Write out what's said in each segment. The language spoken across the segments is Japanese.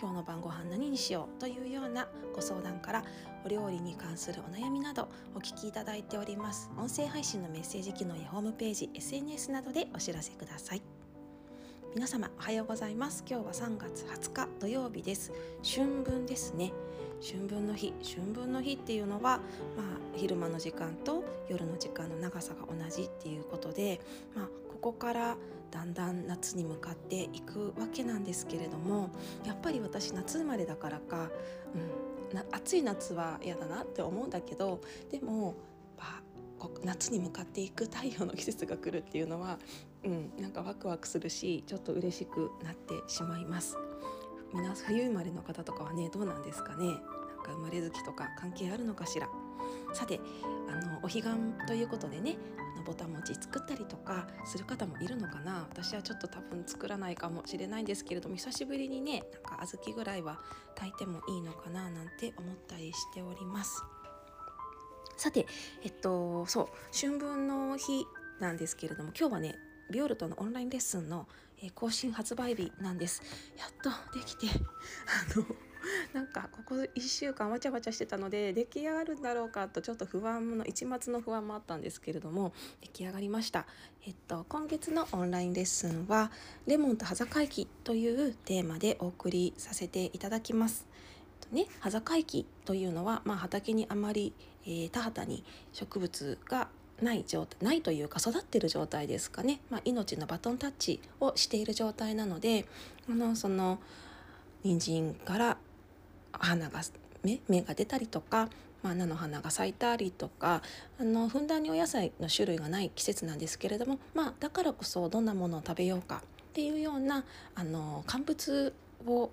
今日の晩ご飯何にしようというようなご相談からお料理に関するお悩みなどお聞きいただいております。音声配信のメッセージ機能やホームページ SNS などでお知らせください。皆様おはようございます。今日は3月20日土曜日です。春分ですね。春分の日春分の日っていうのは、まあ、昼間の時間と夜の時間の長さが同じっていうことで、まあ、ここからだんだん夏に向かっていくわけなんですけれどもやっぱり私夏生まれだからか、うん、暑い夏は嫌だなって思うんだけどでも夏に向かっていく太陽の季節が来るっていうのは、うん、なんかワクワクするしちょっと嬉しくなってしまいます。皆冬生まれの方とかはねどうなんですかね？なんか生まれ月とか関係あるのかしら？さてあのお彼岸ということでねあのぼた餅作ったりとかする方もいるのかな？私はちょっと多分作らないかもしれないんですけれども久しぶりにねなんか小豆ぐらいは炊いてもいいのかな？なんて思ったりしております。さてえっとそう春分の日なんですけれども今日はねビオルトのオンラインレッスンの、え更新発売日なんです。やっとできてあの なんかここ1週間わちゃわちゃしてたので出来上がるんだろうかとちょっと不安の一末の不安もあったんですけれども出来上がりました。えっと今月のオンラインレッスンはレモンと端境期というテーマでお送りさせていただきます。ね、端境期というのは、まあ、畑にあまり、えー、田畑に植物がない状態ないというか育ってる状態ですかね、まあ、命のバトンタッチをしている状態なのであのその人参から花が芽芽が出たりとか、まあ、菜の花が咲いたりとかあのふんだんにお野菜の種類がない季節なんですけれども、まあ、だからこそどんなものを食べようかっていうようなあの乾物を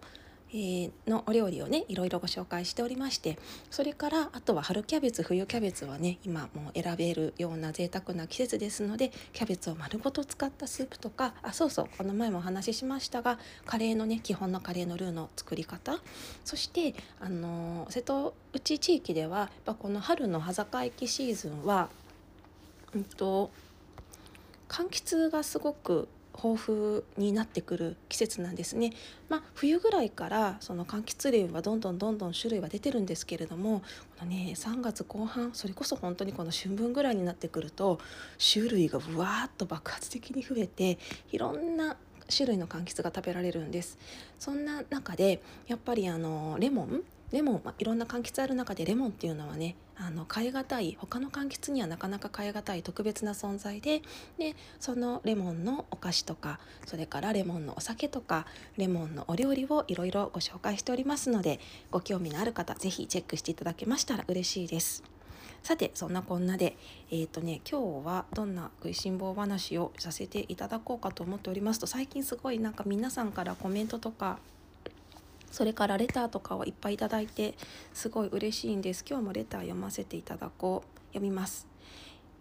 えー、のお料理をねいろいろご紹介しておりましてそれからあとは春キャベツ冬キャベツはね今もう選べるような贅沢な季節ですのでキャベツを丸ごと使ったスープとかあそうそうこの前もお話ししましたがカレーのね基本のカレーのルーの作り方そしてあの瀬戸内地域ではやっぱこの春の葉境期シーズンはうんと柑橘がすごく豊富になってくる季節なんですね。まあ、冬ぐらいからその柑橘類はどんどんどんどん種類は出てるんですけれどもこの、ね、3月後半それこそ本当にこの春分ぐらいになってくると種類がぶわーっと爆発的に増えていろんな種類の柑橘が食べられるんですそんな中でやっぱりあのレモンレモン、まあ、いろんな柑橘ある中でレモンっていうのはねあの変え難い他の柑橘にはなかなか変え難い特別な存在ででそのレモンのお菓子とかそれからレモンのお酒とかレモンのお料理をいろいろご紹介しておりますのでご興味のある方是非チェックしていただけましたら嬉しいです。さてそんなこんなでえっ、ー、とね今日はどんな食いしん坊話をさせていただこうかと思っておりますと最近すごいなんか皆さんからコメントとかそれからレターとかをいっぱいいただいてすごい嬉しいんです。今日もレター読ませていただこう。読みます。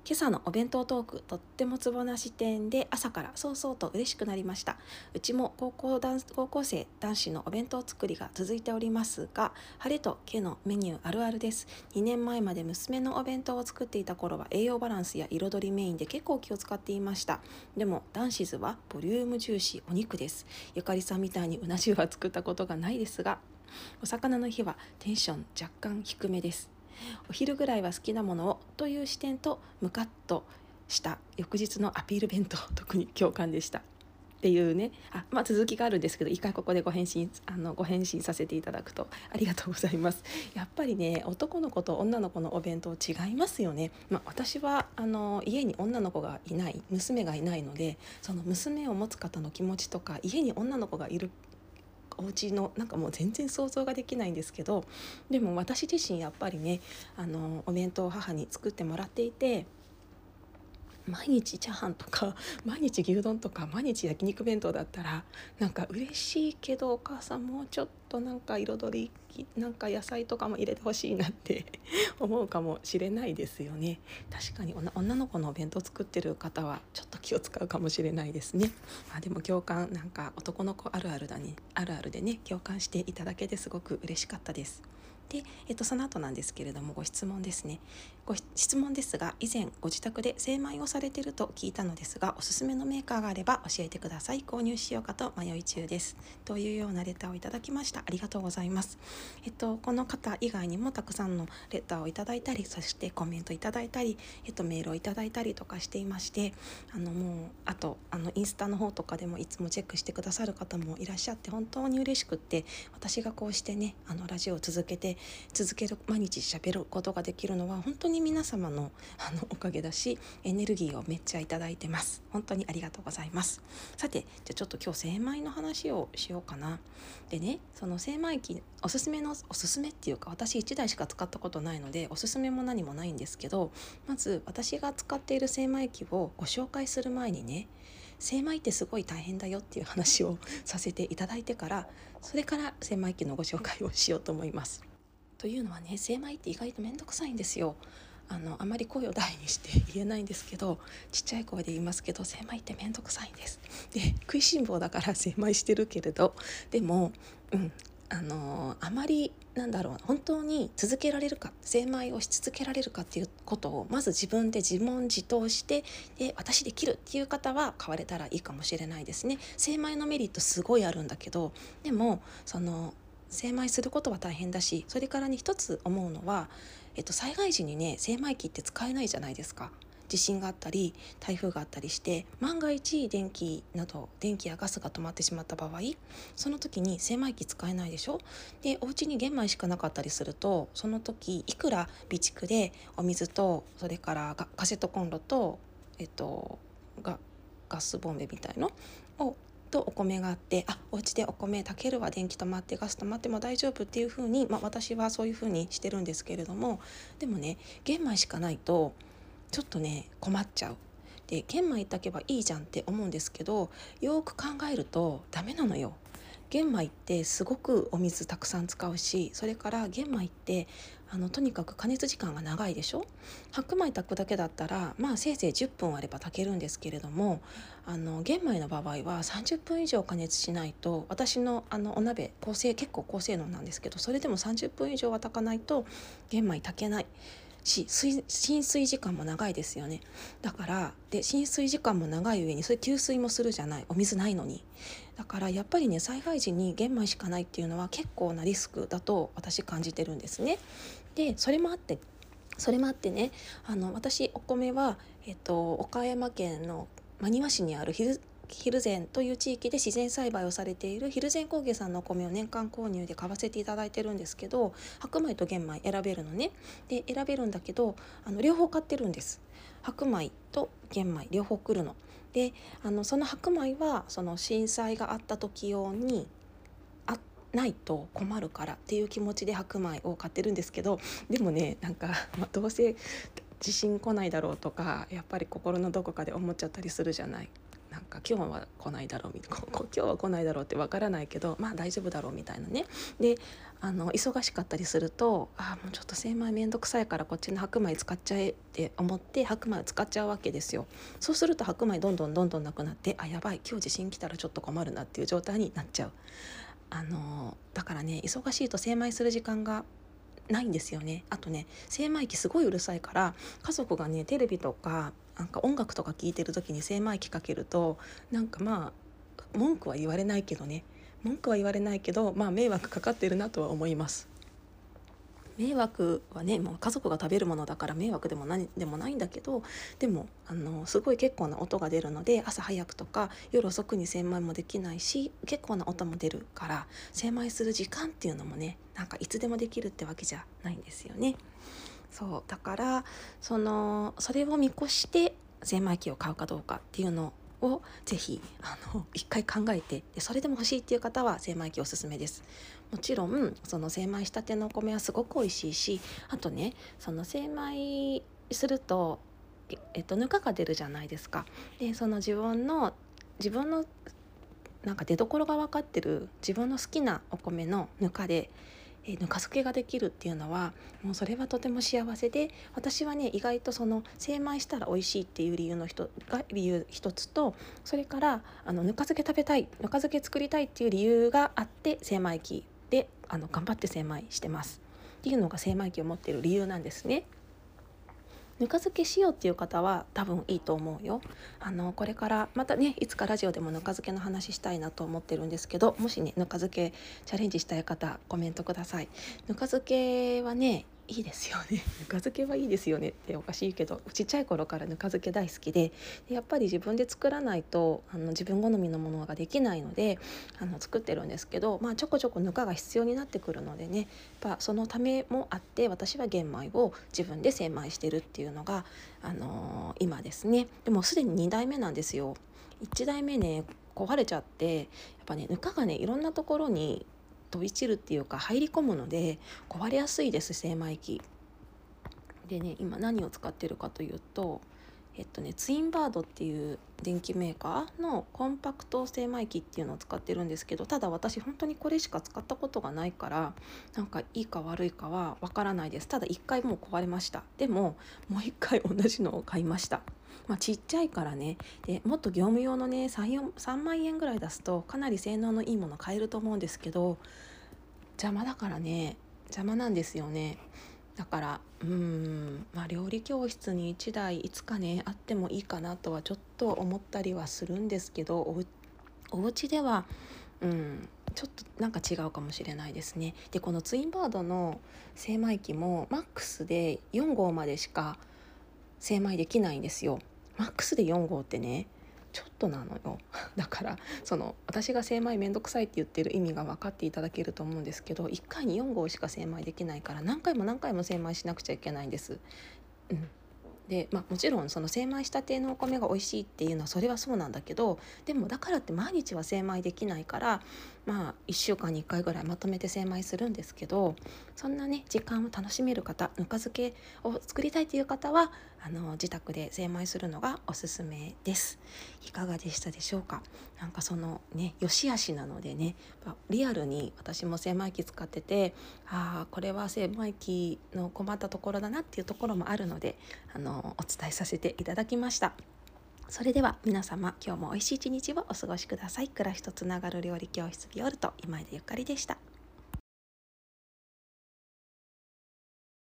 今朝のお弁当トークとってもツボな視点で朝からそうそうと嬉しくなりました。うちも高校高校生男子のお弁当作りが続いておりますが晴れと毛のメニューあるあるです。2年前まで娘のお弁当を作っていた頃は栄養バランスや彩りメインで結構気を使っていました。でも男子図はボリューム重視お肉です。ゆかりさんみたいにうな重は作ったことがないですがお魚の日はテンション若干低めです。お昼ぐらいは好きなものをという視点とムカッとした翌日のアピール弁当特に共感でした。っていうね。あ、まあ、続きがあるんですけど一回ここでご返信あのご返信させていただくとありがとうございます。やっぱりね男の子と女の子のお弁当違いますよね、まあ、私はあの家に女の子がいない娘がいないのでその娘を持つ方の気持ちとか家に女の子がいるお家のなんかもう全然想像ができないんですけどでも私自身やっぱりねあのお弁当を母に作ってもらっていて毎日チャーハンとか 毎日牛丼とか毎日焼肉弁当だったらなんか嬉しいけどお母さんもうちょっとなんか彩りなんか野菜とかも入れてほしいなって 思うかもしれないですよね。確かに女の子のお弁当作ってる方はちょっと気を使うかもしれないですね。まあでも共感なんか男の子あるあるだねあるあるでね共感していただけてすごく嬉しかったです。で、えっと、その後なんですけれどもご質問ですね。ご質問ですが以前ご自宅で精米をされてると聞いたのですがおすすめのメーカーがあれば教えてください。購入しようかと迷い中です。というようなレターをいただきました。ありがとうございます。えっとこの方以外にもたくさんのレターをいただいたりそしてコメントいただいたりえっとメールをいただいたりとかしていましてあのもうあとあのインスタの方とかでもいつもチェックしてくださる方もいらっしゃって本当に嬉しくって私がこうしてねあのラジオを続けて続ける毎日喋ることができるのは本当に皆様の あのおかげだしエネルギーをめっちゃいただいてます。本当にありがとうございます。さてじゃちょっと今日精米の話をしようかな。でねその精米機おすすめのおすすめっていうか私1台しか使ったことないのでおすすめも何もないんですけどまず私が使っている精米機をご紹介する前にね精米ってすごい大変だよっていう話を させていただいてからそれから精米機のご紹介をしようと思います。というのはね精米って意外と面倒くさいんですよ。あのあまり声を大にして 言えないんですけどちっちゃい声で言いますけど精米って面倒くさいんです。で食いしん坊だから 精米してるけれどでも、うん、あのあまりなんだろう本当に続けられるか精米をし続けられるかっていうことをまず自分で自問自答してで私できるっていう方は買われたらいいかもしれないですね。精米のメリットすごいあるんだけどでもその精米することは大変だしそれからに一つ思うのは、えっと、災害時にね精米機って使えないじゃないですか。地震があったり台風があったりして万が一電気など電気やガスが止まってしまった場合その時に精米機使えないでしょ？でお家に玄米しかなかったりするとその時いくら備蓄でお水とそれからカセットコンロとえっとガガスボンベみたいのをとお米があってあお家でお米炊けるわ電気止まってガス止まっても大丈夫っていうふうに、まあ、私はそういうふうにしてるんですけれどもでもね玄米しかないとちょっとね困っちゃう。で玄米炊けばいいじゃんって思うんですけどよく考えるとダメなのよ。玄米ってすごくお水たくさん使うしそれから玄米ってあのとにかく加熱時間が長いでしょ？白米炊くだけだったらまあせいぜい10分あれば炊けるんですけれどもあの玄米の場合は30分以上加熱しないと私のあのお鍋高性結構高性能なんですけどそれでも30分以上は炊かないと玄米炊けない。し浸水時間も長いですよね。だからで浸水時間も長い上にそれ給水もするじゃない。お水ないのに。だからやっぱりね災害時に玄米しかないっていうのは結構なリスクだと私感じてるんですね。でそれもあってそれもあってねあの私お米は、えっと、岡山県の真庭市にあるヒルゼンという地域で自然栽培をされているヒルゼン工芸さんのお米を年間購入で買わせていただいてるんですけど白米と玄米選べるのね。で選べるんだけどあの両方買ってるんです。白米と玄米両方来るの。であのその白米はその震災があった時用にあないと困るからっていう気持ちで白米を買ってるんですけどでもねなんか、まあ、どうせ地震来ないだろうとかやっぱり心のどこかで思っちゃったりするじゃない。か今日は来ないだろうみたいな 今日は来ないだろうってわからないけどまあ大丈夫だろうみたいなね。であの忙しかったりするとああもうちょっと精米めんどくさいからこっちの白米使っちゃえって思って白米を使っちゃうわけですよ。そうすると白米どんどんどんどんなくなってあやばい今日地震来たらちょっと困るなっていう状態になっちゃう。あのだからね忙しいと精米する時間がないんですよね。あとね精米機すごいうるさいから家族がねテレビとかなんか音楽とか聴いてる時に精米機かけるとなんかまあ文句は言われないけどね。文句は言われないけどまあ迷惑かかってるなとは思います。迷惑はねもう家族が食べるものだから迷惑でも何でもないんだけどでもあのすごい結構な音が出るので朝早くとか夜遅くに精米もできないし結構な音も出るから精米する時間っていうのもねなんかいつでもできるってわけじゃないんですよね。そうだからそのそれを見越して精米機を買うかどうかっていうのをぜひあの一回考えてでそれでも欲しいっていう方は精米機おすすめです。もちろんその精米したてのお米はすごく美味しいしあとねその精米すると、えっと、ぬかが出るじゃないですか。でその自分の自分のなんか出どころが分かってる自分の好きなお米のぬかでえぬか漬けができるっていうのはもうそれはとても幸せで私はね意外とその精米したら美味しいっていう理由の人が理由一つとそれからあのぬか漬け食べたいぬか漬け作りたいっていう理由があって精米機であの頑張って精米してますっていうのが精米機を持ってる理由なんですね。ぬか漬けしようっていう方は多分いいと思うよ。あのこれからまたねいつかラジオでもぬか漬けの話したいなと思ってるんですけどもしねぬか漬けチャレンジしたい方コメントください。ぬか漬けはねいいですよね ぬか漬けはいいですよねっておかしいけどちっちゃい頃からぬか漬け大好きででやっぱり自分で作らないとあの自分好みのものができないのであの作ってるんですけど、まあ、ちょこちょこぬかが必要になってくるのでねやっぱそのためもあって私は玄米を自分で精米してるっていうのが、あのー、今ですねでもすでに2代目なんですよ。1代目ね壊れちゃってやっぱねぬかがねいろんなところに飛び散るっていうか入り込むので壊れやすいです精米機。でね今何を使ってるかというとえっとねツインバードっていう電機メーカーのコンパクト精米機っていうのを使ってるんですけどただ私本当にこれしか使ったことがないからなんかいいか悪いかはわからないです。ただ1回もう壊れました。でももう1回同じのを買いました。まあ、ちっちゃいからね。でもっと業務用のね 3, 3万円ぐらい出すとかなり性能のいいもの買えると思うんですけど邪魔だからね。邪魔なんですよね。だからうんまあ料理教室に1台いつかねあってもいいかなとはちょっと思ったりはするんですけどおお家ではうんちょっとなんか違うかもしれないですね。でこのツインバードの精米機もマックスで4号までしか精米できないんですよ。マックスで4号ってねちょっとなのよ だからその私が精米めんどくさいって言ってる意味が分かっていただけると思うんですけど1回に4号しか精米できないから何回も何回も精米しなくちゃいけないんです。うんで、まあ、もちろんその精米したてのお米が美味しいっていうのはそれはそうなんだけどでもだからって毎日は精米できないからまあ1週間に1回ぐらいまとめて精米するんですけどそんなね時間を楽しめる方ぬか漬けを作りたいという方はあの自宅で精米するのがおすすめです。いかがでしたでしょうか？なんかそのね良し悪しなのでねリアルに私も精米機使っててああこれは精米機の困ったところだなっていうところもあるのであのお伝えさせていただきました。それでは皆様今日も美味しい一日をお過ごしください。暮らしとつながる料理教室ビオルト今井でゆかりでした。